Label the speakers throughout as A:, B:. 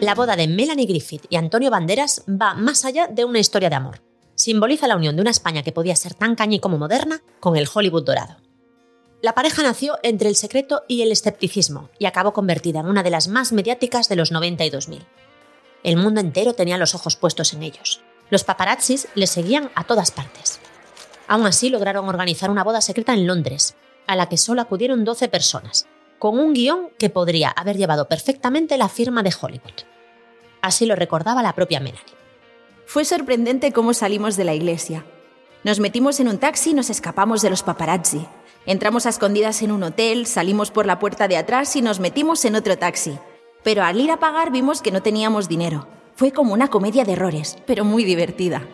A: La boda de Melanie Griffith y Antonio Banderas va más allá de una historia de amor. Simboliza la unión de una España que podía ser tan cañí como moderna con el Hollywood dorado. La pareja nació entre el secreto y el escepticismo y acabó convertida en una de las más mediáticas de los 90 y 2000. El mundo entero tenía los ojos puestos en ellos. Los paparazzis les seguían a todas partes. Aún así lograron organizar una boda secreta en Londres, a la que solo acudieron 12 personas, con un guion que podría haber llevado perfectamente la firma de Hollywood. Así lo recordaba la propia Melanie.
B: Fue sorprendente cómo salimos de la iglesia. Nos metimos en un taxi y nos escapamos de los paparazzi. Entramos a escondidas en un hotel, salimos por la puerta de atrás y nos metimos en otro taxi. Pero al ir a pagar vimos que no teníamos dinero. Fue como una comedia de errores, pero muy divertida.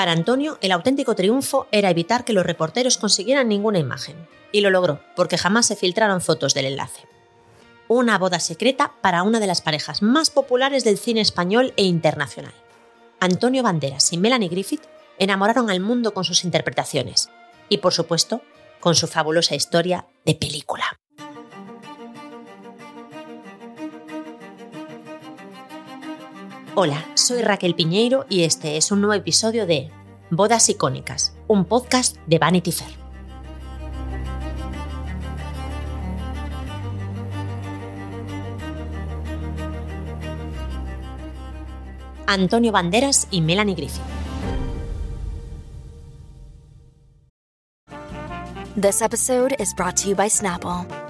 A: Para Antonio, el auténtico triunfo era evitar que los reporteros consiguieran ninguna imagen. Y lo logró, porque jamás se filtraron fotos del enlace. Una boda secreta para una de las parejas más populares del cine español e internacional. Antonio Banderas y Melanie Griffith enamoraron al mundo con sus interpretaciones y, por supuesto, con su fabulosa historia de película. Hola, soy Raquel Piñeiro y este es un nuevo episodio de Bodas Icónicas, un podcast de Vanity Fair. Antonio Banderas y Melanie Griffith.
C: This episode is brought to you by Snapple.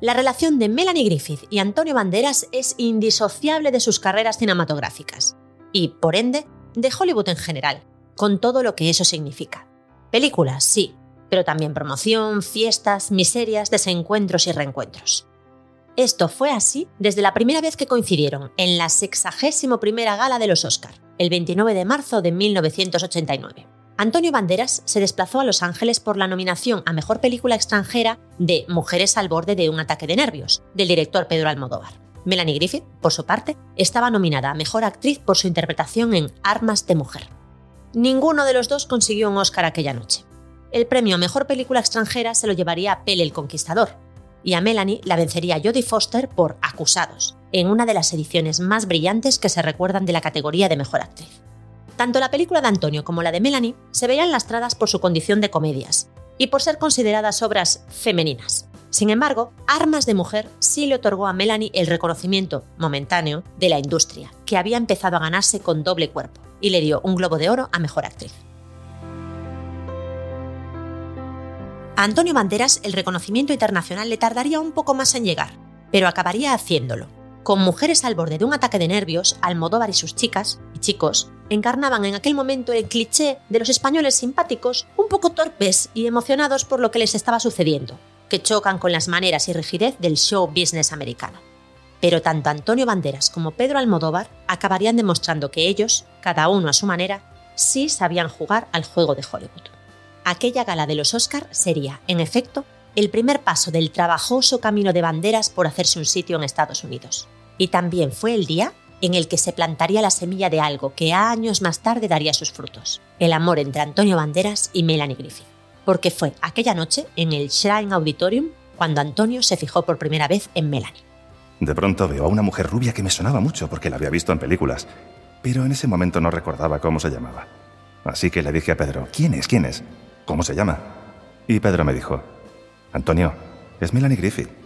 A: La relación de Melanie Griffith y Antonio Banderas es indisociable de sus carreras cinematográficas y, por ende, de Hollywood en general, con todo lo que eso significa. Películas, sí, pero también promoción, fiestas, miserias, desencuentros y reencuentros. Esto fue así desde la primera vez que coincidieron en la 61 primera gala de los Oscar, el 29 de marzo de 1989. Antonio Banderas se desplazó a Los Ángeles por la nominación a Mejor Película Extranjera de Mujeres al borde de un ataque de nervios, del director Pedro Almodóvar. Melanie Griffith, por su parte, estaba nominada a Mejor Actriz por su interpretación en Armas de Mujer. Ninguno de los dos consiguió un Oscar aquella noche. El premio a Mejor Película Extranjera se lo llevaría a Pele el Conquistador, y a Melanie la vencería Jodie Foster por Acusados, en una de las ediciones más brillantes que se recuerdan de la categoría de Mejor Actriz. Tanto la película de Antonio como la de Melanie se veían lastradas por su condición de comedias y por ser consideradas obras femeninas. Sin embargo, Armas de Mujer sí le otorgó a Melanie el reconocimiento momentáneo de la industria, que había empezado a ganarse con doble cuerpo, y le dio un Globo de Oro a Mejor Actriz. A Antonio Banderas el reconocimiento internacional le tardaría un poco más en llegar, pero acabaría haciéndolo. Con mujeres al borde de un ataque de nervios, Almodóvar y sus chicas y chicos encarnaban en aquel momento el cliché de los españoles simpáticos, un poco torpes y emocionados por lo que les estaba sucediendo, que chocan con las maneras y rigidez del show business americano. Pero tanto Antonio Banderas como Pedro Almodóvar acabarían demostrando que ellos, cada uno a su manera, sí sabían jugar al juego de Hollywood. Aquella gala de los Oscar sería, en efecto, el primer paso del trabajoso camino de Banderas por hacerse un sitio en Estados Unidos. Y también fue el día en el que se plantaría la semilla de algo que años más tarde daría sus frutos, el amor entre Antonio Banderas y Melanie Griffith. Porque fue aquella noche en el Shrine Auditorium cuando Antonio se fijó por primera vez en Melanie.
D: De pronto veo a una mujer rubia que me sonaba mucho porque la había visto en películas, pero en ese momento no recordaba cómo se llamaba. Así que le dije a Pedro, ¿quién es? ¿Quién es? ¿Cómo se llama? Y Pedro me dijo, Antonio, es Melanie Griffith.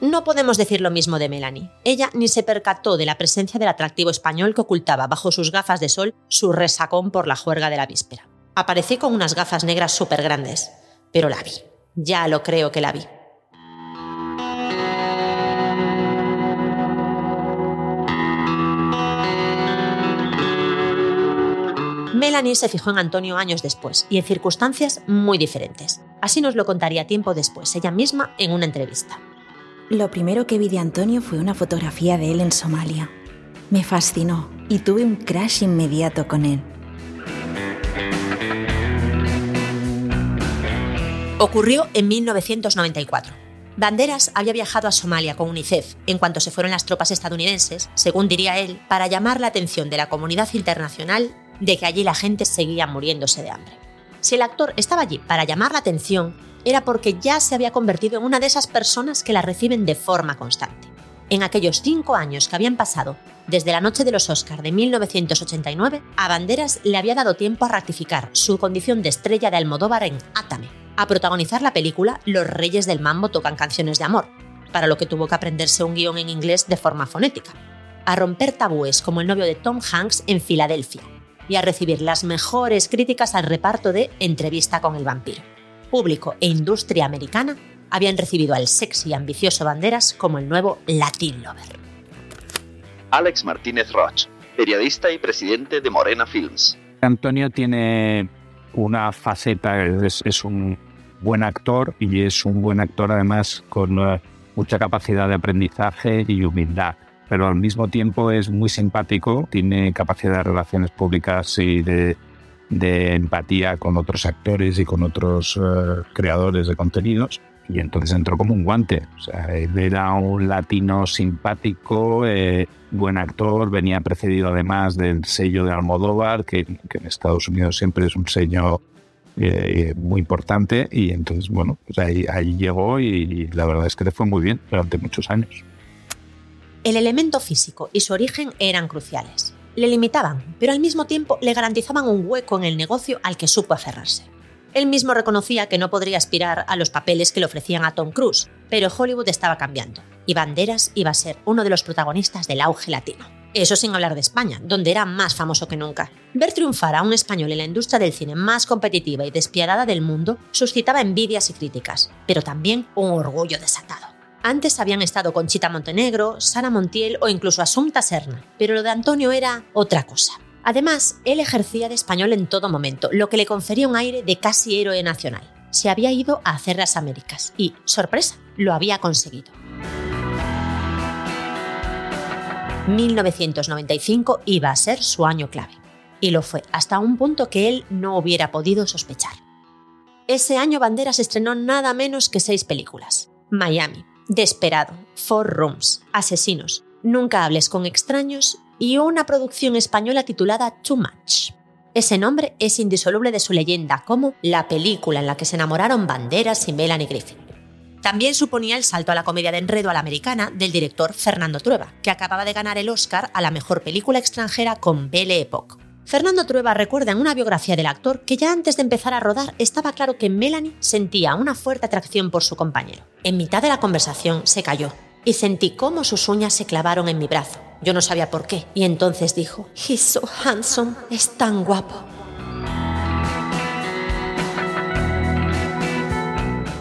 A: No podemos decir lo mismo de Melanie. Ella ni se percató de la presencia del atractivo español que ocultaba bajo sus gafas de sol su resacón por la juerga de la víspera. Aparecí con unas gafas negras súper grandes, pero la vi. Ya lo creo que la vi. Melanie se fijó en Antonio años después y en circunstancias muy diferentes. Así nos lo contaría tiempo después, ella misma, en una entrevista.
B: Lo primero que vi de Antonio fue una fotografía de él en Somalia. Me fascinó y tuve un crash inmediato con él.
A: Ocurrió en 1994. Banderas había viajado a Somalia con UNICEF en cuanto se fueron las tropas estadounidenses, según diría él, para llamar la atención de la comunidad internacional de que allí la gente seguía muriéndose de hambre. Si el actor estaba allí para llamar la atención, era porque ya se había convertido en una de esas personas que la reciben de forma constante. En aquellos cinco años que habían pasado desde la noche de los Oscars de 1989, a Banderas le había dado tiempo a ratificar su condición de estrella de Almodóvar en Átame, a protagonizar la película Los Reyes del Mambo tocan canciones de amor, para lo que tuvo que aprenderse un guion en inglés de forma fonética, a romper tabúes como el novio de Tom Hanks en Filadelfia y a recibir las mejores críticas al reparto de Entrevista con el vampiro público e industria americana habían recibido al sexy y ambicioso Banderas como el nuevo Latin Lover.
E: Alex Martínez Roch, periodista y presidente de Morena Films.
F: Antonio tiene una faceta, es, es un buen actor y es un buen actor además con uh, mucha capacidad de aprendizaje y humildad pero al mismo tiempo es muy simpático, tiene capacidad de relaciones públicas y de de empatía con otros actores y con otros eh, creadores de contenidos. Y entonces entró como un guante. O sea, era un latino simpático, eh, buen actor, venía precedido además del sello de Almodóvar, que, en Estados Unidos siempre es un sello eh, muy importante. Y entonces, bueno, pues ahí, ahí llegó y la verdad es que le fue muy bien durante muchos años.
A: El elemento físico y su origen eran cruciales le limitaban, pero al mismo tiempo le garantizaban un hueco en el negocio al que supo aferrarse. Él mismo reconocía que no podría aspirar a los papeles que le ofrecían a Tom Cruise, pero Hollywood estaba cambiando, y Banderas iba a ser uno de los protagonistas del auge latino. Eso sin hablar de España, donde era más famoso que nunca. Ver triunfar a un español en la industria del cine más competitiva y despiadada del mundo suscitaba envidias y críticas, pero también un orgullo desatado. Antes habían estado Conchita Montenegro, Sara Montiel o incluso Asunta Serna, pero lo de Antonio era otra cosa. Además, él ejercía de español en todo momento, lo que le confería un aire de casi héroe nacional. Se había ido a hacer las Américas y, sorpresa, lo había conseguido. 1995 iba a ser su año clave, y lo fue hasta un punto que él no hubiera podido sospechar. Ese año Banderas estrenó nada menos que seis películas. Miami, Desperado, Four Rooms, Asesinos, Nunca hables con extraños y una producción española titulada Too Much. Ese nombre es indisoluble de su leyenda como la película en la que se enamoraron Banderas y Melanie Griffith. También suponía el salto a la comedia de enredo a la americana del director Fernando Trueba, que acababa de ganar el Oscar a la mejor película extranjera con Belle Époque. Fernando Trueba recuerda en una biografía del actor que ya antes de empezar a rodar estaba claro que Melanie sentía una fuerte atracción por su compañero. En mitad de la conversación se cayó y sentí cómo sus uñas se clavaron en mi brazo. Yo no sabía por qué y entonces dijo, He's so handsome, es tan guapo.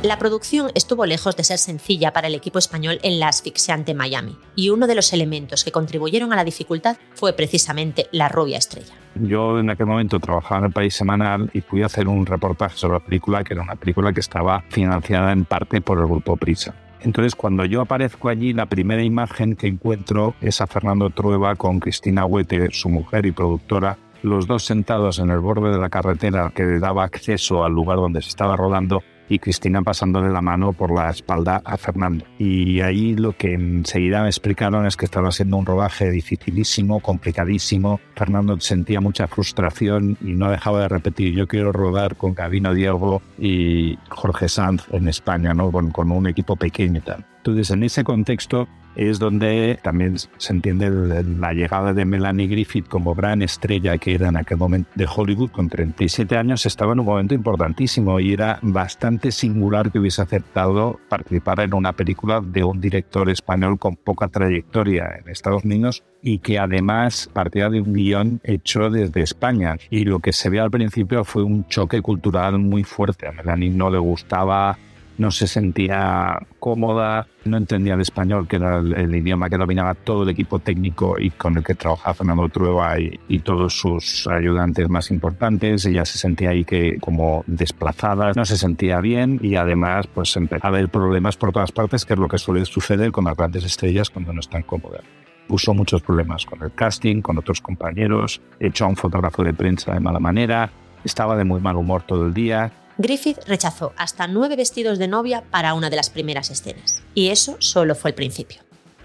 A: La producción estuvo lejos de ser sencilla para el equipo español en la asfixiante Miami, y uno de los elementos que contribuyeron a la dificultad fue precisamente la rubia estrella.
F: Yo en aquel momento trabajaba en el País Semanal y pude hacer un reportaje sobre la película, que era una película que estaba financiada en parte por el grupo Prisa. Entonces, cuando yo aparezco allí, la primera imagen que encuentro es a Fernando Trueba con Cristina Huete, su mujer y productora, los dos sentados en el borde de la carretera que daba acceso al lugar donde se estaba rodando y Cristina pasándole la mano por la espalda a Fernando. Y ahí lo que enseguida me explicaron es que estaba siendo un rodaje dificilísimo, complicadísimo. Fernando sentía mucha frustración y no dejaba de repetir, yo quiero rodar con Gabino Diego y Jorge Sanz en España, ¿no? con, con un equipo pequeño y tal. Entonces, en ese contexto es donde también se entiende la llegada de Melanie Griffith como gran estrella que era en aquel momento de Hollywood con 37 años estaba en un momento importantísimo y era bastante singular que hubiese aceptado participar en una película de un director español con poca trayectoria en Estados Unidos y que además partía de un guion hecho desde España. Y lo que se ve al principio fue un choque cultural muy fuerte. A Melanie no le gustaba no se sentía cómoda, no entendía el español, que era el, idioma que dominaba todo el equipo técnico y con el que trabajaba Fernando Trueba y, todos sus ayudantes más importantes. Ella se sentía ahí que como desplazada, no se sentía bien y además pues empezaba a haber problemas por todas partes, que es lo que suele suceder con las grandes estrellas cuando no están cómodas puso muchos problemas con el casting, con otros compañeros, echó a un fotógrafo de prensa de mala manera, estaba de muy mal humor todo el día
A: Griffith rechazó hasta nueve vestidos de novia para una de las primeras escenas. Y eso solo fue el principio.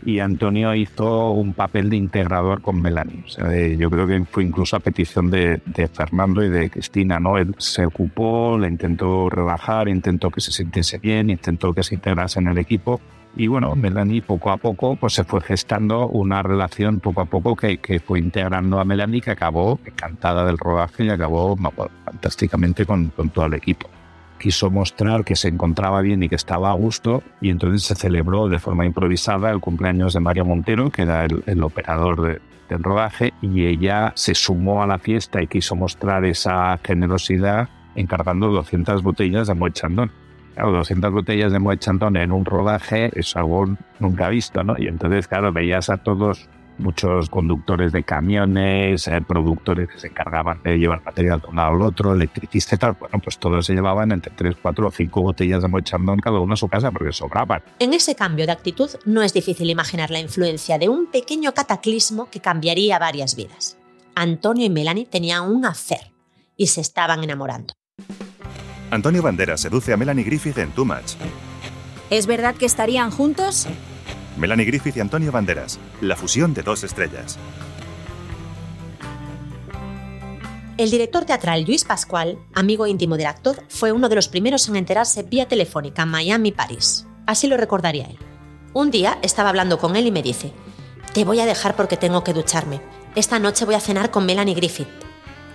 F: Y Antonio hizo un papel de integrador con Melanie. yo creo que fue incluso a petición de, de, Fernando y de Cristina. ¿no? Él se ocupó, le intentó relajar, intentó que se sintiese bien, intentó que se integrase en el equipo y bueno, Melanie poco a poco pues se fue gestando una relación poco a poco que, fue integrando a Melanie que acabó encantada del rodaje y acabó fantásticamente con, con todo el equipo quiso mostrar que se encontraba bien y que estaba a gusto y entonces se celebró de forma improvisada el cumpleaños de Mario Montero, que era el, operador de, del rodaje, y ella se sumó a la fiesta y quiso mostrar esa generosidad encargando 200 botellas de Moet. Claro, 200 botellas de Moet Chandon en un rodaje es algo nunca visto, ¿no? Y entonces, claro, veías a todos muchos conductores de camiones, eh, productores que se encargaban de llevar material de un lado al otro, electricistas y tal. Bueno, pues todos se llevaban entre 3, 4 o 5 botellas de Moet Chandon cada uno a su casa porque sobraban.
A: En ese cambio de actitud no es difícil imaginar la influencia de un pequeño cataclismo que cambiaría varias vidas. Antonio y Melanie tenían un hacer y se estaban enamorando.
D: Antonio Banderas seduce a Melanie Griffith en Too Much.
B: ¿Es verdad que estarían juntos?
D: Melanie Griffith y Antonio Banderas, la fusión de dos estrellas.
A: El director teatral Luis Pascual, amigo íntimo del actor, fue uno de los primeros en enterarse vía telefónica en Miami, París. Así lo recordaría él. Un día estaba hablando con él y me dice, te voy a dejar porque tengo que ducharme. Esta noche voy a cenar con Melanie Griffith.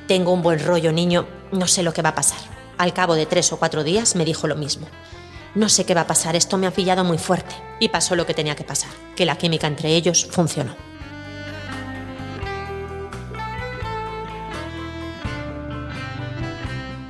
A: Tengo un buen rollo, niño, no sé lo que va a pasar. Al cabo de tres o cuatro días me dijo lo mismo. No sé qué va a pasar, esto me ha pillado muy fuerte. Y pasó lo que tenía que pasar, que la química entre ellos funcionó.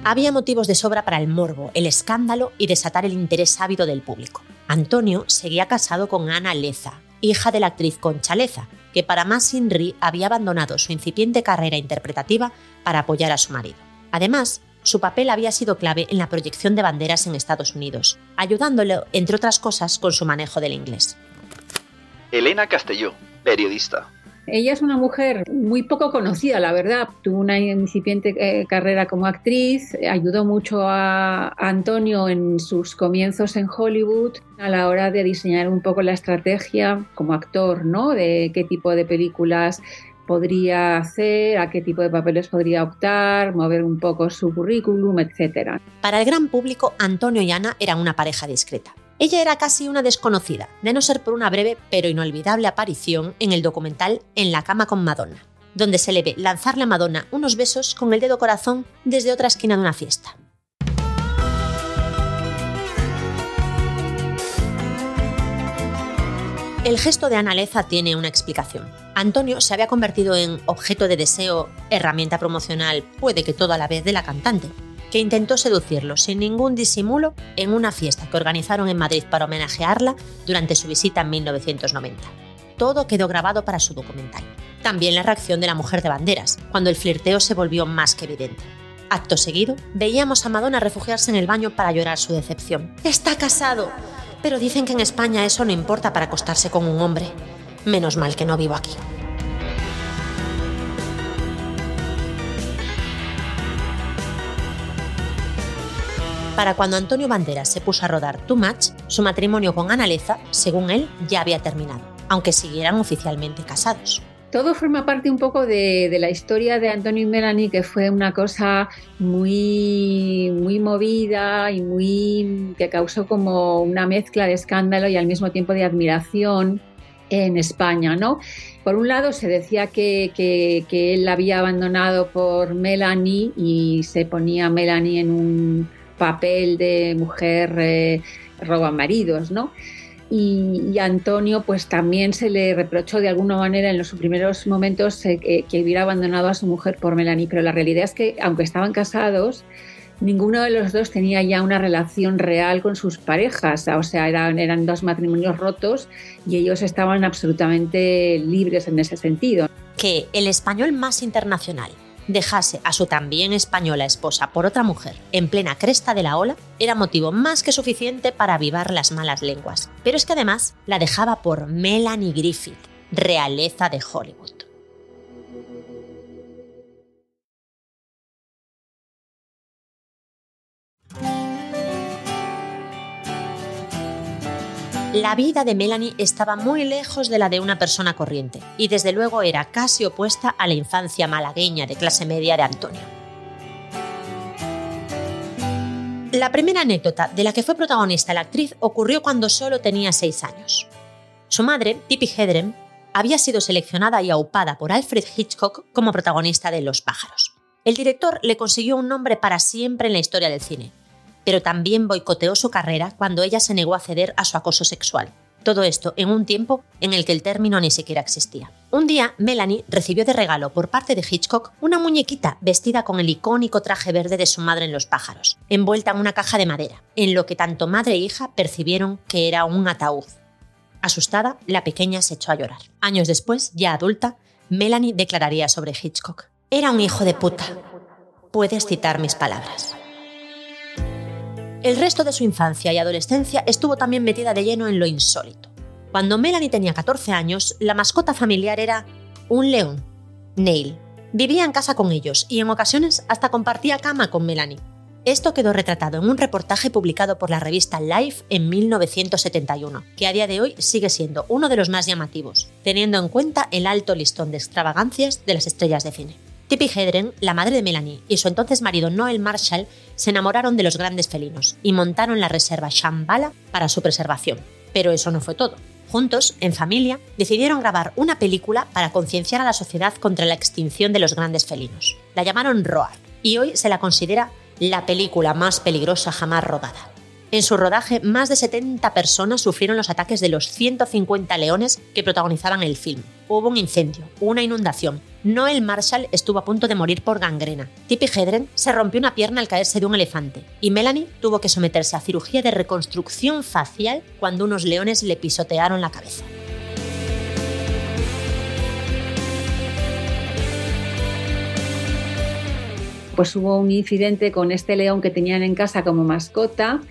A: Había motivos de sobra para el morbo, el escándalo y desatar el interés ávido del público. Antonio seguía casado con Ana Leza, hija de la actriz Concha Leza, que para más Inri había abandonado su incipiente carrera interpretativa para apoyar a su marido. Además, su papel había sido clave en la proyección de banderas en Estados Unidos, ayudándolo, entre otras cosas, con su manejo del inglés.
E: Elena Castelló, periodista.
G: Ella es una mujer muy poco conocida, la verdad. Tuvo una incipiente eh, carrera como actriz, ayudó mucho a Antonio en sus comienzos en Hollywood a la hora de diseñar un poco la estrategia como actor, ¿no? De qué tipo de películas podría hacer, a qué tipo de papeles podría optar, mover un poco su currículum, etc.
A: Para el gran público, Antonio y Ana eran una pareja discreta. Ella era casi una desconocida, de no ser por una breve pero inolvidable aparición en el documental En la cama con Madonna, donde se le ve lanzarle a Madonna unos besos con el dedo corazón desde otra esquina de una fiesta. El gesto de Analeza tiene una explicación. Antonio se había convertido en objeto de deseo, herramienta promocional, puede que todo a la vez de la cantante, que intentó seducirlo sin ningún disimulo en una fiesta que organizaron en Madrid para homenajearla durante su visita en 1990. Todo quedó grabado para su documental. También la reacción de la mujer de banderas, cuando el flirteo se volvió más que evidente. Acto seguido, veíamos a Madonna refugiarse en el baño para llorar su decepción. ¡Está casado! Pero dicen que en España eso no importa para acostarse con un hombre. Menos mal que no vivo aquí. Para cuando Antonio Banderas se puso a rodar Too Much, su matrimonio con Ana Leza, según él, ya había terminado, aunque siguieran oficialmente casados.
G: Todo forma parte un poco de, la historia de Antonio y Melanie, que fue una cosa muy, muy movida y muy que causó como una mezcla de escándalo y al mismo tiempo de admiración en España, ¿no? Por un lado se decía que, él la había abandonado por Melanie y se ponía Melanie en un papel de mujer eh, roba maridos, ¿no? Y, Antonio pues también se le reprochó de alguna manera en los primeros momentos eh, que, hubiera abandonado a su mujer por Melanie, pero la realidad es que aunque estaban casados, ninguno de los dos tenía ya una relación real con sus parejas, o sea, eran, eran dos matrimonios rotos y ellos estaban absolutamente libres en ese sentido.
A: Que el español más internacional dejase a su también española esposa por otra mujer en plena cresta de la ola era motivo más que suficiente para avivar las malas lenguas. Pero es que además la dejaba por Melanie Griffith, realeza de Hollywood. La vida de Melanie estaba muy lejos de la de una persona corriente y desde luego era casi opuesta a la infancia malagueña de clase media de Antonio. La primera anécdota de la que fue protagonista la actriz ocurrió cuando solo tenía seis años. Su madre, Tippi Hedren, había sido seleccionada y aupada por Alfred Hitchcock como protagonista de Los pájaros. El director le consiguió un nombre para siempre en la historia del cine, pero también boicoteó su carrera cuando ella se negó a ceder a su acoso sexual. Todo esto en un tiempo en el que el término ni siquiera existía. Un día, Melanie recibió de regalo por parte de Hitchcock una muñequita vestida con el icónico traje verde de su madre en Los pájaros, envuelta en una caja de madera, en lo que tanto madre e hija percibieron que era un ataúd. Asustada, la pequeña se echó a llorar. Años después, ya adulta, Melanie declararía sobre Hitchcock. Era un hijo de puta. Puedes citar mis palabras. El resto de su infancia y adolescencia estuvo también metida de lleno en lo insólito. Cuando Melanie tenía 14 años, la mascota familiar era un león, Neil. Vivía en casa con ellos y en ocasiones hasta compartía cama con Melanie. Esto quedó retratado en un reportaje publicado por la revista Life en 1971, que a día de hoy sigue siendo uno de los más llamativos, teniendo en cuenta el alto listón de extravagancias de las estrellas de cine. Tippi Hedren, la madre de Melanie, y su entonces marido Noel Marshall se enamoraron de los grandes felinos y montaron la reserva Shambhala para su preservación. Pero eso no fue todo. Juntos, en familia, decidieron grabar una película para concienciar a la sociedad contra la extinción de los grandes felinos. La llamaron Roar y hoy se la considera la película más peligrosa jamás rodada. En su rodaje, más de 70 personas sufrieron los ataques de los 150 leones que protagonizaban el film. Hubo un incendio, una inundación. Noel Marshall estuvo a punto de morir por gangrena. Tippi Hedren se rompió una pierna al caerse de un elefante. Y Melanie tuvo que someterse a cirugía de reconstrucción facial cuando unos leones le pisotearon la cabeza.
G: Pues hubo un incidente con este león que tenían en casa como mascota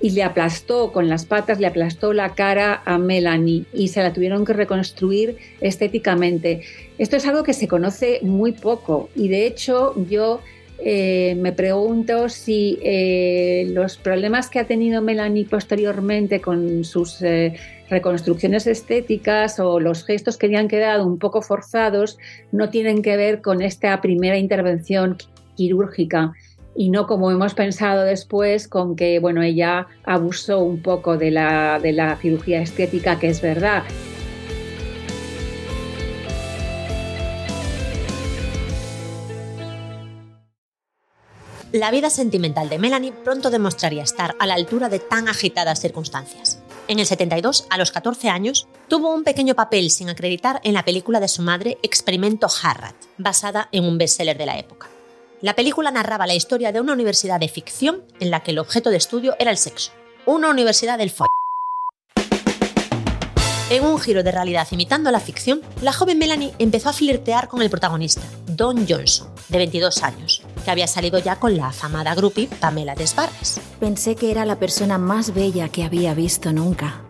G: y le aplastó con las patas, le aplastó la cara a Melanie y se la tuvieron que reconstruir estéticamente. Esto es algo que se conoce muy poco y de hecho yo eh, me pregunto si eh, los problemas que ha tenido Melanie posteriormente con sus eh, reconstrucciones estéticas o los gestos que le han quedado un poco forzados no tienen que ver con esta primera intervención quirúrgica y no como hemos pensado después con que bueno, ella abusó un poco de la, de la cirugía estética, que es verdad.
A: La vida sentimental de Melanie pronto demostraría estar a la altura de tan agitadas circunstancias. En el 72, a los 14 años, tuvo un pequeño papel sin acreditar en la película de su madre Experimento Harrat, basada en un bestseller de la época. La película narraba la historia de una universidad de ficción en la que el objeto de estudio era el sexo. Una universidad del foll. En un giro de realidad imitando la ficción, la joven Melanie empezó a flirtear con el protagonista, Don Johnson, de 22 años, que había salido ya con la afamada groupie Pamela Desbarres.
B: Pensé que era la persona más bella que había visto nunca.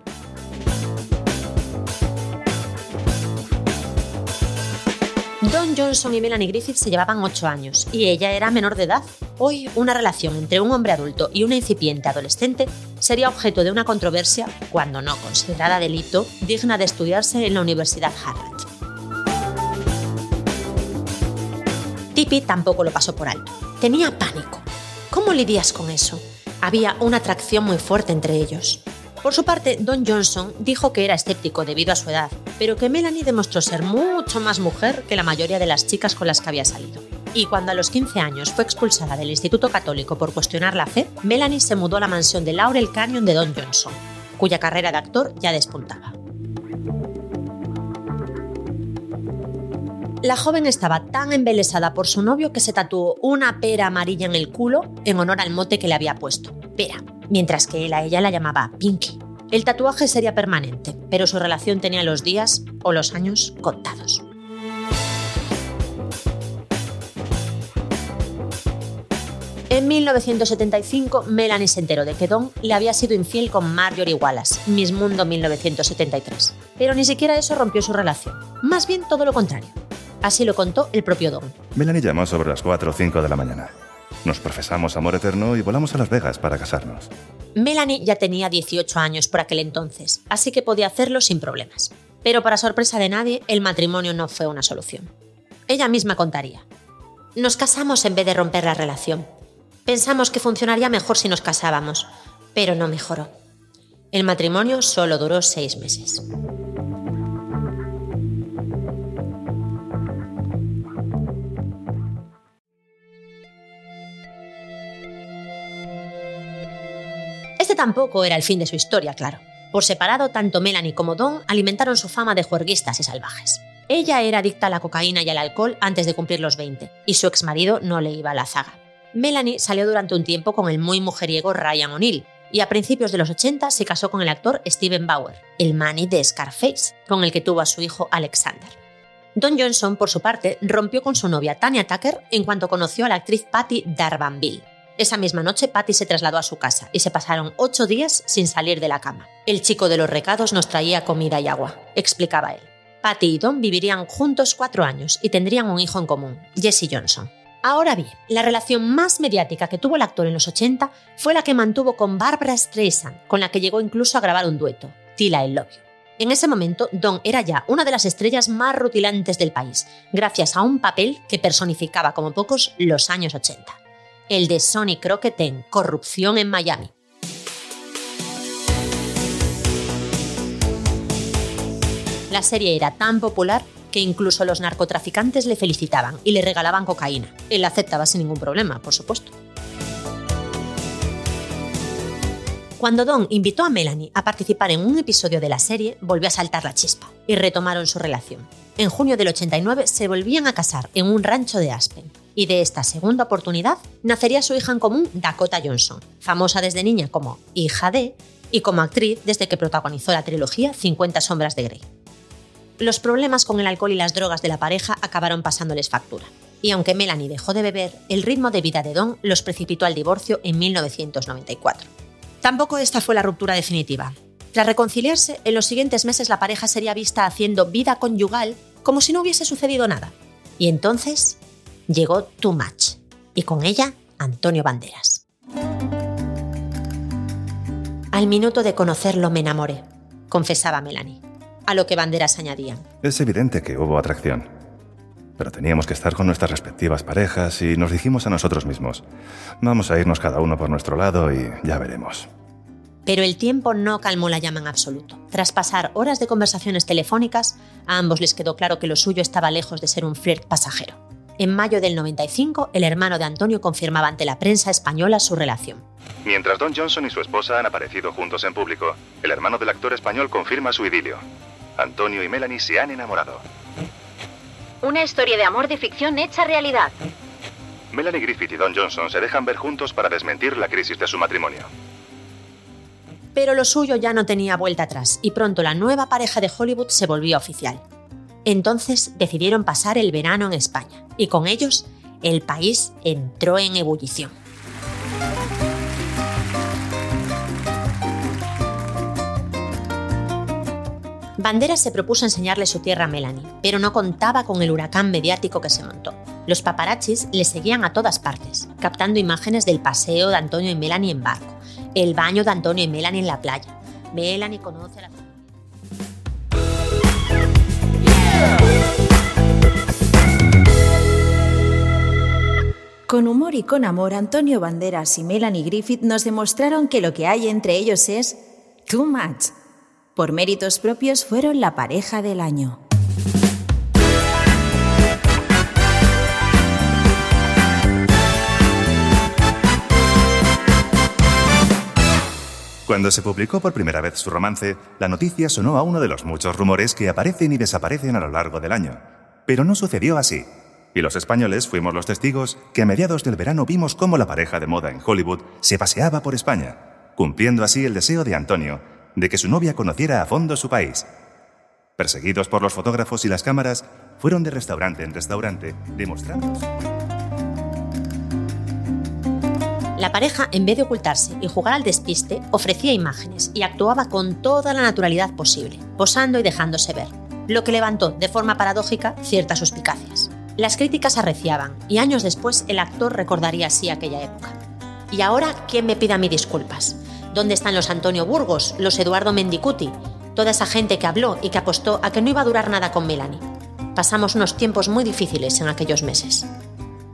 A: Johnson y Melanie Griffith se llevaban 8 años y ella era menor de edad. Hoy, una relación entre un hombre adulto y una incipiente adolescente sería objeto de una controversia, cuando no considerada delito, digna de estudiarse en la Universidad Harvard. Tippy tampoco lo pasó por alto. Tenía pánico. ¿Cómo lidias con eso? Había una atracción muy fuerte entre ellos. Por su parte, Don Johnson dijo que era escéptico debido a su edad, pero que Melanie demostró ser mucho más mujer que la mayoría de las chicas con las que había salido. Y cuando a los 15 años fue expulsada del Instituto Católico por cuestionar la fe, Melanie se mudó a la mansión de Laurel Canyon de Don Johnson, cuya carrera de actor ya despuntaba. La joven estaba tan embelesada por su novio que se tatuó una pera amarilla en el culo en honor al mote que le había puesto, mientras que él a ella la llamaba Pinky. El tatuaje sería permanente, pero su relación tenía los días o los años contados. En 1975, Melanie se enteró de que Don le había sido infiel con Marjorie Wallace, Miss Mundo 1973. Pero ni siquiera eso rompió su relación. Más bien todo lo contrario. Así lo contó el propio Don.
D: Melanie llamó sobre las 4 o 5 de la mañana. Nos profesamos amor eterno y volamos a Las Vegas para casarnos.
A: Melanie ya tenía 18 años por aquel entonces, así que podía hacerlo sin problemas. Pero para sorpresa de nadie, el matrimonio no fue una solución. Ella misma contaría. Nos casamos en vez de romper la relación. Pensamos que funcionaría mejor si nos casábamos, pero no mejoró. El matrimonio solo duró seis meses. Tampoco era el fin de su historia, claro. Por separado, tanto Melanie como Don alimentaron su fama de juerguistas y salvajes. Ella era adicta a la cocaína y al alcohol antes de cumplir los 20, y su exmarido no le iba a la zaga. Melanie salió durante un tiempo con el muy mujeriego Ryan O'Neill, y a principios de los 80 se casó con el actor Steven Bauer, el Manny de Scarface, con el que tuvo a su hijo Alexander. Don Johnson, por su parte, rompió con su novia Tanya Tucker en cuanto conoció a la actriz Patty Darbanville. Esa misma noche, Patty se trasladó a su casa y se pasaron ocho días sin salir de la cama. El chico de los recados nos traía comida y agua, explicaba él. Patty y Don vivirían juntos cuatro años y tendrían un hijo en común, Jesse Johnson. Ahora bien, la relación más mediática que tuvo el actor en los 80 fue la que mantuvo con Barbara Streisand, con la que llegó incluso a grabar un dueto, Tila el Love En ese momento, Don era ya una de las estrellas más rutilantes del país, gracias a un papel que personificaba como pocos los años 80 el de Sonny Crockett en Corrupción en Miami. La serie era tan popular que incluso los narcotraficantes le felicitaban y le regalaban cocaína. Él aceptaba sin ningún problema, por supuesto. Cuando Don invitó a Melanie a participar en un episodio de la serie, volvió a saltar la chispa y retomaron su relación. En junio del 89 se volvían a casar en un rancho de Aspen y de esta segunda oportunidad nacería su hija en común, Dakota Johnson, famosa desde niña como hija de y como actriz desde que protagonizó la trilogía 50 sombras de Grey. Los problemas con el alcohol y las drogas de la pareja acabaron pasándoles factura. Y aunque Melanie dejó de beber, el ritmo de vida de Don los precipitó al divorcio en 1994. Tampoco esta fue la ruptura definitiva. Tras reconciliarse, en los siguientes meses la pareja sería vista haciendo vida conyugal como si no hubiese sucedido nada. Y entonces llegó Too Much y con ella Antonio Banderas. Al minuto de conocerlo me enamoré, confesaba Melanie, a lo que Banderas añadía.
D: Es evidente que hubo atracción, pero teníamos que estar con nuestras respectivas parejas y nos dijimos a nosotros mismos, vamos a irnos cada uno por nuestro lado y ya veremos.
A: Pero el tiempo no calmó la llama en absoluto. Tras pasar horas de conversaciones telefónicas, a ambos les quedó claro que lo suyo estaba lejos de ser un flirt pasajero. En mayo del 95, el hermano de Antonio confirmaba ante la prensa española su relación.
D: Mientras Don Johnson y su esposa han aparecido juntos en público, el hermano del actor español confirma su idilio. Antonio y Melanie se han enamorado.
B: Una historia de amor de ficción hecha realidad.
D: Melanie Griffith y Don Johnson se dejan ver juntos para desmentir la crisis de su matrimonio.
A: Pero lo suyo ya no tenía vuelta atrás y pronto la nueva pareja de Hollywood se volvió oficial. Entonces decidieron pasar el verano en España y con ellos el país entró en ebullición. Banderas se propuso enseñarle su tierra a Melanie, pero no contaba con el huracán mediático que se montó. Los paparazzis le seguían a todas partes, captando imágenes del paseo de Antonio y Melanie en barco, el baño de Antonio y Melanie en la playa. Melanie conoce a la
B: Con humor y con amor, Antonio Banderas y Melanie Griffith nos demostraron que lo que hay entre ellos es too much. Por méritos propios fueron la pareja del año.
D: Cuando se publicó por primera vez su romance, la noticia sonó a uno de los muchos rumores que aparecen y desaparecen a lo largo del año. Pero no sucedió así. Y los españoles fuimos los testigos que a mediados del verano vimos cómo la pareja de moda en Hollywood se paseaba por España, cumpliendo así el deseo de Antonio de que su novia conociera a fondo su país. Perseguidos por los fotógrafos y las cámaras, fueron de restaurante en restaurante, demostrando...
A: La pareja, en vez de ocultarse y jugar al despiste, ofrecía imágenes y actuaba con toda la naturalidad posible, posando y dejándose ver, lo que levantó de forma paradójica ciertas suspicacias. Las críticas arreciaban y años después el actor recordaría así aquella época. Y ahora, ¿quién me pida mis disculpas? ¿Dónde están los Antonio Burgos, los Eduardo Mendicuti? Toda esa gente que habló y que apostó a que no iba a durar nada con Melanie. Pasamos unos tiempos muy difíciles en aquellos meses.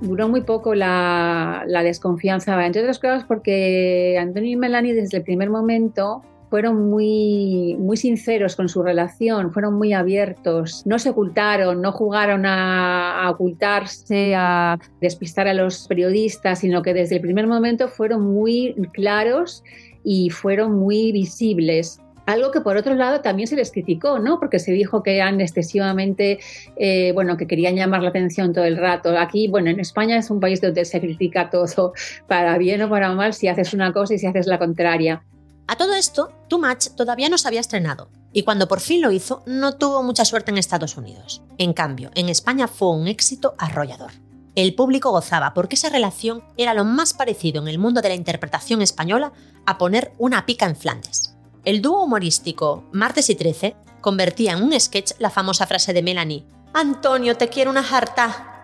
G: Duró muy poco la, desconfianza, entre otras cosas porque Antonio y Melanie desde el primer momento fueron muy, muy sinceros con su relación, fueron muy abiertos, no se ocultaron, no jugaron a, ocultarse, a despistar a los periodistas, sino que desde el primer momento fueron muy claros y fueron muy visibles. Algo que por otro lado también se les criticó, ¿no? Porque se dijo que eran excesivamente, eh, bueno, que querían llamar la atención todo el rato. Aquí, bueno, en España es un país donde se critica todo, para bien o para mal, si haces una cosa y si haces la contraria.
A: A todo esto, Too Much todavía no se había estrenado, y cuando por fin lo hizo, no tuvo mucha suerte en Estados Unidos. En cambio, en España fue un éxito arrollador. El público gozaba porque esa relación era lo más parecido en el mundo de la interpretación española a poner una pica en Flandes. El dúo humorístico Martes y Trece convertía en un sketch la famosa frase de Melanie: Antonio, te quiero una jarta.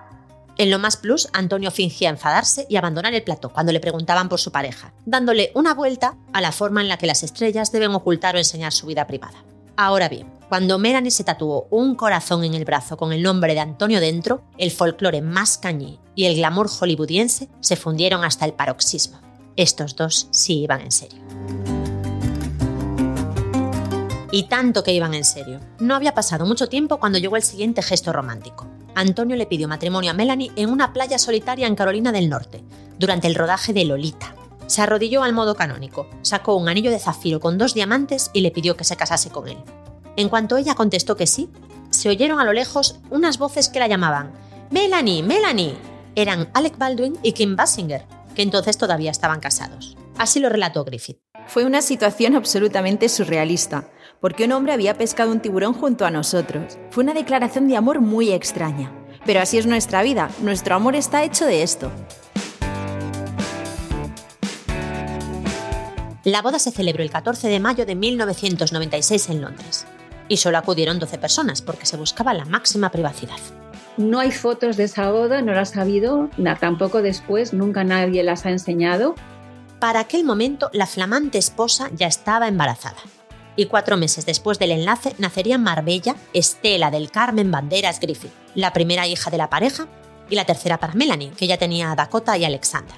A: En lo más plus, Antonio fingía enfadarse y abandonar el plato cuando le preguntaban por su pareja, dándole una vuelta a la forma en la que las estrellas deben ocultar o enseñar su vida privada. Ahora bien, cuando Melanie se tatuó un corazón en el brazo con el nombre de Antonio dentro, el folclore más cañí y el glamour hollywoodiense se fundieron hasta el paroxismo. Estos dos sí iban en serio. Y tanto que iban en serio. No había pasado mucho tiempo cuando llegó el siguiente gesto romántico. Antonio le pidió matrimonio a Melanie en una playa solitaria en Carolina del Norte, durante el rodaje de Lolita. Se arrodilló al modo canónico, sacó un anillo de zafiro con dos diamantes y le pidió que se casase con él. En cuanto ella contestó que sí, se oyeron a lo lejos unas voces que la llamaban Melanie, Melanie. Eran Alec Baldwin y Kim Basinger, que entonces todavía estaban casados. Así lo relató Griffith.
B: Fue una situación absolutamente surrealista porque un hombre había pescado un tiburón junto a nosotros. Fue una declaración de amor muy extraña. Pero así es nuestra vida, nuestro amor está hecho de esto.
A: La boda se celebró el 14 de mayo de 1996 en Londres. Y solo acudieron 12 personas porque se buscaba la máxima privacidad.
G: No hay fotos de esa boda, no las ha habido, tampoco después, nunca nadie las ha enseñado.
A: Para aquel momento, la flamante esposa ya estaba embarazada y cuatro meses después del enlace nacería en Marbella Estela del Carmen Banderas Griffith, la primera hija de la pareja y la tercera para Melanie, que ya tenía a Dakota y Alexander.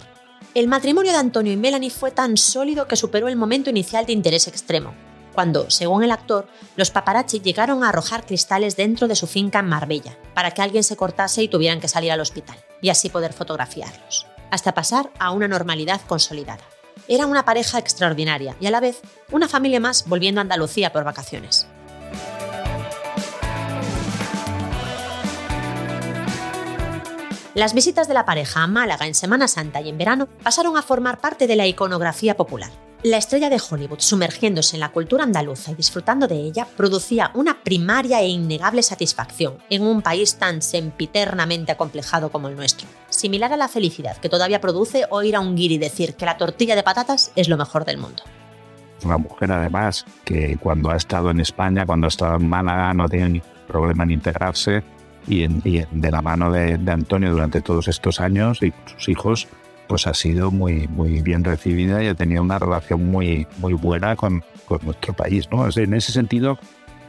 A: El matrimonio de Antonio y Melanie fue tan sólido que superó el momento inicial de interés extremo, cuando, según el actor, los paparazzi llegaron a arrojar cristales dentro de su finca en Marbella, para que alguien se cortase y tuvieran que salir al hospital, y así poder fotografiarlos, hasta pasar a una normalidad consolidada. Era una pareja extraordinaria y a la vez una familia más volviendo a Andalucía por vacaciones. Las visitas de la pareja a Málaga en Semana Santa y en verano pasaron a formar parte de la iconografía popular. La estrella de Hollywood, sumergiéndose en la cultura andaluza y disfrutando de ella, producía una primaria e innegable satisfacción en un país tan sempiternamente acomplejado como el nuestro. Similar a la felicidad que todavía produce oír a un guiri decir que la tortilla de patatas es lo mejor del mundo.
F: Una mujer, además, que cuando ha estado en España, cuando ha estado en Málaga, no tiene problema en integrarse y, de la mano de, de Antonio durante todos estos años y sus hijos pues ha sido muy, muy bien recibida y ha tenido una relación muy, muy buena con, con nuestro país. ¿no? en ese sentido,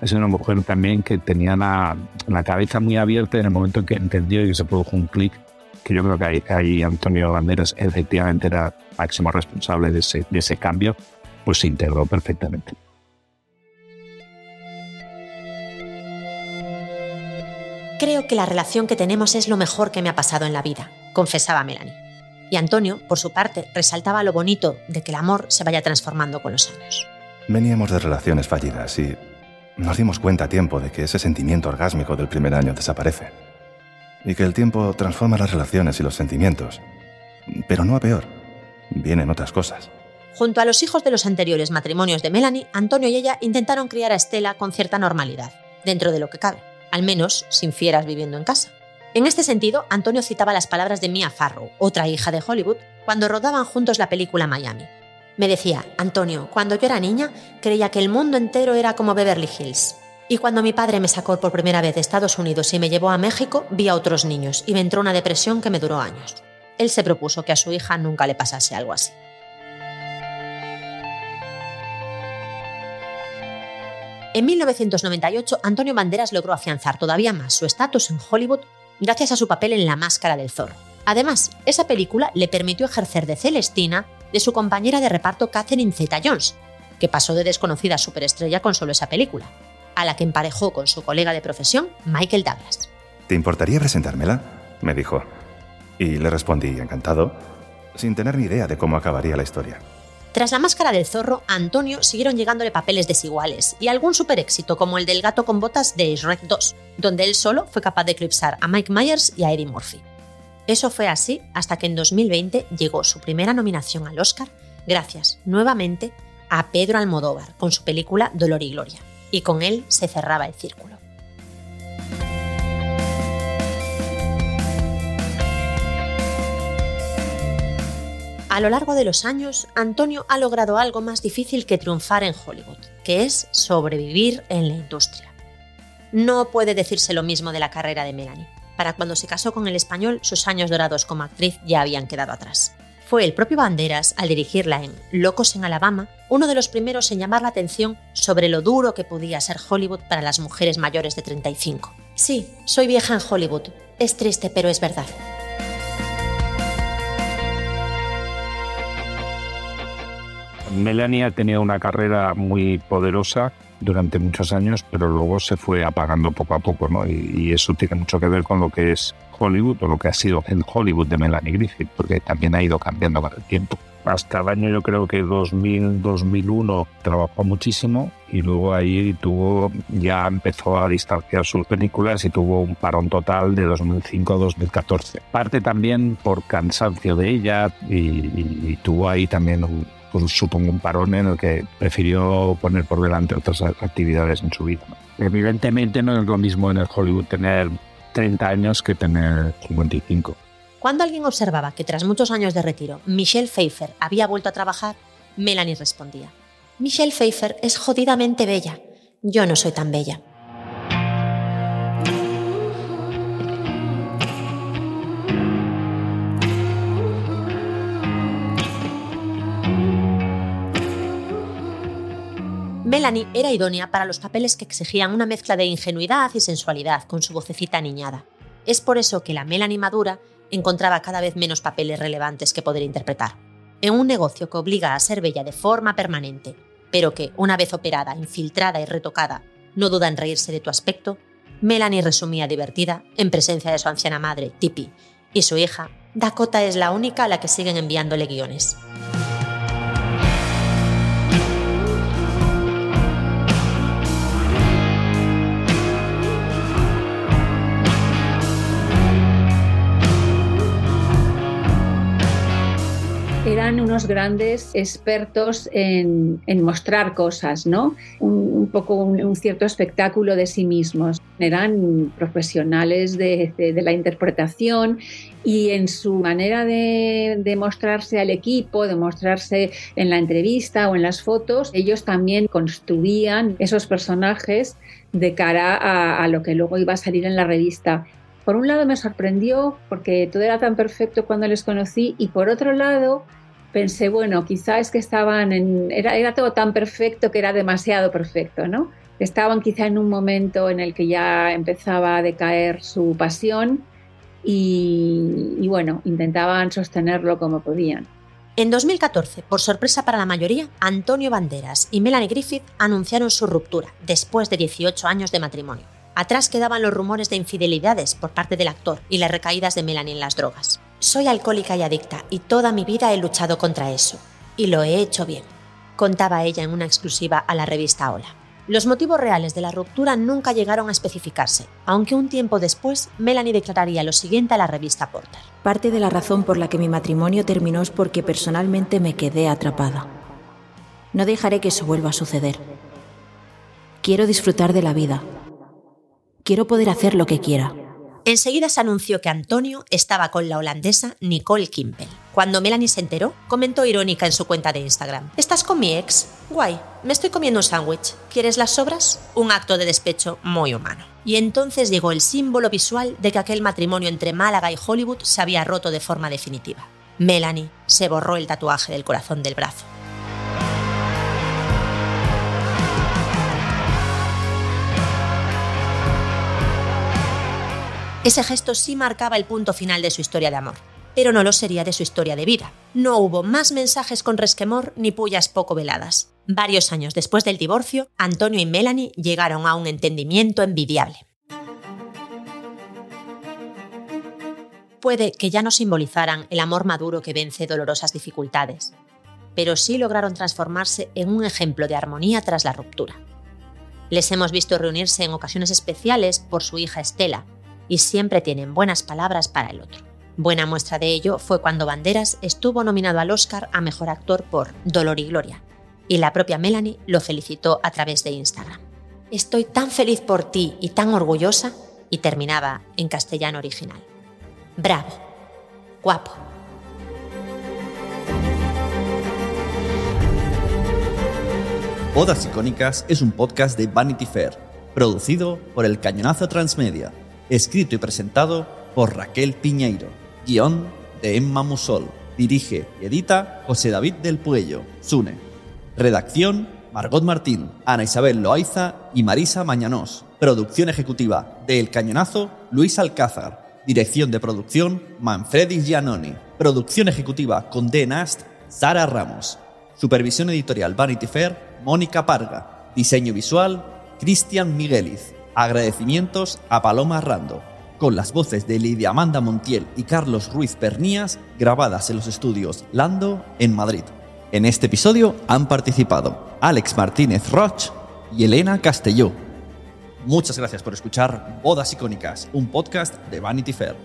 F: es una mujer también que tenía la, la, cabeza muy abierta en el momento en que entendió y que se produjo un clic que yo creo que ahí, Antonio Banderas efectivamente era máximo responsable de ese, de ese cambio, pues se integró perfectamente.
A: Creo que la relación que tenemos es lo mejor que me ha pasado en la vida, confesaba Melanie. Y Antonio, por su parte, resaltaba lo bonito de que el amor se vaya transformando con los años.
D: Veníamos de relaciones fallidas y nos dimos cuenta a tiempo de que ese sentimiento orgásmico del primer año desaparece. Y que el tiempo transforma las relaciones y los sentimientos. Pero no a peor. Vienen otras cosas.
A: Junto a los hijos de los anteriores matrimonios de Melanie, Antonio y ella intentaron criar a Estela con cierta normalidad, dentro de lo que cabe al menos sin fieras viviendo en casa. En este sentido, Antonio citaba las palabras de Mia Farrow, otra hija de Hollywood, cuando rodaban juntos la película Miami. Me decía, Antonio, cuando yo era niña, creía que el mundo entero era como Beverly Hills. Y cuando mi padre me sacó por primera vez de Estados Unidos y me llevó a México, vi a otros niños y me entró una depresión que me duró años. Él se propuso que a su hija nunca le pasase algo así. En 1998, Antonio Banderas logró afianzar todavía más su estatus en Hollywood gracias a su papel en La Máscara del Zorro. Además, esa película le permitió ejercer de Celestina de su compañera de reparto Catherine Zeta-Jones, que pasó de desconocida superestrella con solo esa película, a la que emparejó con su colega de profesión, Michael Douglas.
D: ¿Te importaría presentármela? me dijo. Y le respondí encantado, sin tener ni idea de cómo acabaría la historia.
A: Tras la máscara del zorro, a Antonio siguieron llegándole papeles desiguales y algún super éxito como el del gato con botas de Shrek 2, donde él solo fue capaz de eclipsar a Mike Myers y a Eddie Murphy. Eso fue así hasta que en 2020 llegó su primera nominación al Oscar gracias, nuevamente, a Pedro Almodóvar con su película Dolor y Gloria, y con él se cerraba el círculo. A lo largo de los años, Antonio ha logrado algo más difícil que triunfar en Hollywood, que es sobrevivir en la industria. No puede decirse lo mismo de la carrera de Melanie. Para cuando se casó con el español, sus años dorados como actriz ya habían quedado atrás. Fue el propio Banderas, al dirigirla en Locos en Alabama, uno de los primeros en llamar la atención sobre lo duro que podía ser Hollywood para las mujeres mayores de 35. Sí, soy vieja en Hollywood. Es triste, pero es verdad.
F: Melanie ha tenido una carrera muy poderosa durante muchos años, pero luego se fue apagando poco a poco, ¿no? Y, eso tiene mucho que ver con lo que es Hollywood o lo que ha sido el Hollywood de Melanie Griffith, porque también ha ido cambiando con el tiempo. Hasta el año yo creo que 2000, 2001 trabajó muchísimo y luego ahí tuvo, ya empezó a distanciar sus películas y tuvo un parón total de 2005 a 2014. Parte también por cansancio de ella y, y tuvo ahí también un, pues supongo un parón en el que prefirió poner por delante otras actividades en su vida. Evidentemente no es lo mismo en el Hollywood tener 30 años que tener 55.
A: Cuando alguien observaba que tras muchos años de retiro Michelle Pfeiffer había vuelto a trabajar, Melanie respondía, Michelle Pfeiffer es jodidamente bella, yo no soy tan bella. Melanie era idónea para los papeles que exigían una mezcla de ingenuidad y sensualidad con su vocecita niñada. Es por eso que la Melanie madura encontraba cada vez menos papeles relevantes que poder interpretar. En un negocio que obliga a ser bella de forma permanente, pero que, una vez operada, infiltrada y retocada, no duda en reírse de tu aspecto, Melanie resumía divertida en presencia de su anciana madre, Tippy, y su hija, Dakota es la única a la que siguen enviándole guiones.
G: Eran unos grandes expertos en, mostrar cosas, ¿no? Un, poco un, cierto espectáculo de sí mismos. Eran profesionales de, la interpretación y en su manera de, mostrarse al equipo, de mostrarse en la entrevista o en las fotos, ellos también construían esos personajes de cara a, a lo que luego iba a salir en la revista por un lado me sorprendió porque todo era tan perfecto cuando les conocí y por otro lado pensé, bueno, quizá es que estaban en, era, era todo tan perfecto que era demasiado perfecto, ¿no? Estaban quizá en un momento en el que ya empezaba a decaer su pasión y, bueno, intentaban sostenerlo como podían.
A: En 2014, por sorpresa para la mayoría, Antonio Banderas y Melanie Griffith anunciaron su ruptura después de 18 años de matrimonio. Atrás quedaban los rumores de infidelidades por parte del actor y las recaídas de Melanie en las drogas. Soy alcohólica y adicta y toda mi vida he luchado contra eso. Y lo he hecho bien, contaba ella en una exclusiva a la revista Hola. Los motivos reales de la ruptura nunca llegaron a especificarse, aunque un tiempo después Melanie declararía lo siguiente a la revista Porter.
B: Parte de la razón por la que mi matrimonio terminó es porque personalmente me quedé atrapada. No dejaré que eso vuelva a suceder. Quiero disfrutar de la vida. Quiero poder hacer lo que quiera.
A: Enseguida se anunció que Antonio estaba con la holandesa Nicole Kimpel. Cuando Melanie se enteró, comentó irónica en su cuenta de Instagram. ¿Estás con mi ex? Guay, me estoy comiendo un sándwich. ¿Quieres las sobras? Un acto de despecho muy humano. Y entonces llegó el símbolo visual de que aquel matrimonio entre Málaga y Hollywood se había roto de forma definitiva. Melanie se borró el tatuaje del corazón del brazo. Ese gesto sí marcaba el punto final de su historia de amor, pero no lo sería de su historia de vida. No hubo más mensajes con resquemor ni pullas poco veladas. Varios años después del divorcio, Antonio y Melanie llegaron a un entendimiento envidiable. Puede que ya no simbolizaran el amor maduro que vence dolorosas dificultades, pero sí lograron transformarse en un ejemplo de armonía tras la ruptura. Les hemos visto reunirse en ocasiones especiales por su hija Estela, y siempre tienen buenas palabras para el otro. Buena muestra de ello fue cuando Banderas estuvo nominado al Oscar a Mejor Actor por Dolor y Gloria, y la propia Melanie lo felicitó a través de Instagram. Estoy tan feliz por ti y tan orgullosa, y terminaba en castellano original. Bravo, guapo.
H: Bodas Icónicas es un podcast de Vanity Fair, producido por el Cañonazo Transmedia escrito y presentado por Raquel Piñeiro, guion de Emma Musol, dirige y edita José David del Puello, Sune. Redacción Margot Martín, Ana Isabel Loaiza y Marisa Mañanós. Producción ejecutiva de El Cañonazo, Luis Alcázar. Dirección de producción, Manfredi Giannoni. Producción ejecutiva con. Nast, Sara Ramos. Supervisión editorial Vanity Fair, Mónica Parga. Diseño visual, Cristian Migueliz. Agradecimientos a Paloma Rando, con las voces de Lidia Amanda Montiel y Carlos Ruiz Pernías, grabadas en los estudios Lando en Madrid. En este episodio han participado Alex Martínez Roch y Elena Castelló. Muchas gracias por escuchar Bodas Icónicas, un podcast de Vanity Fair.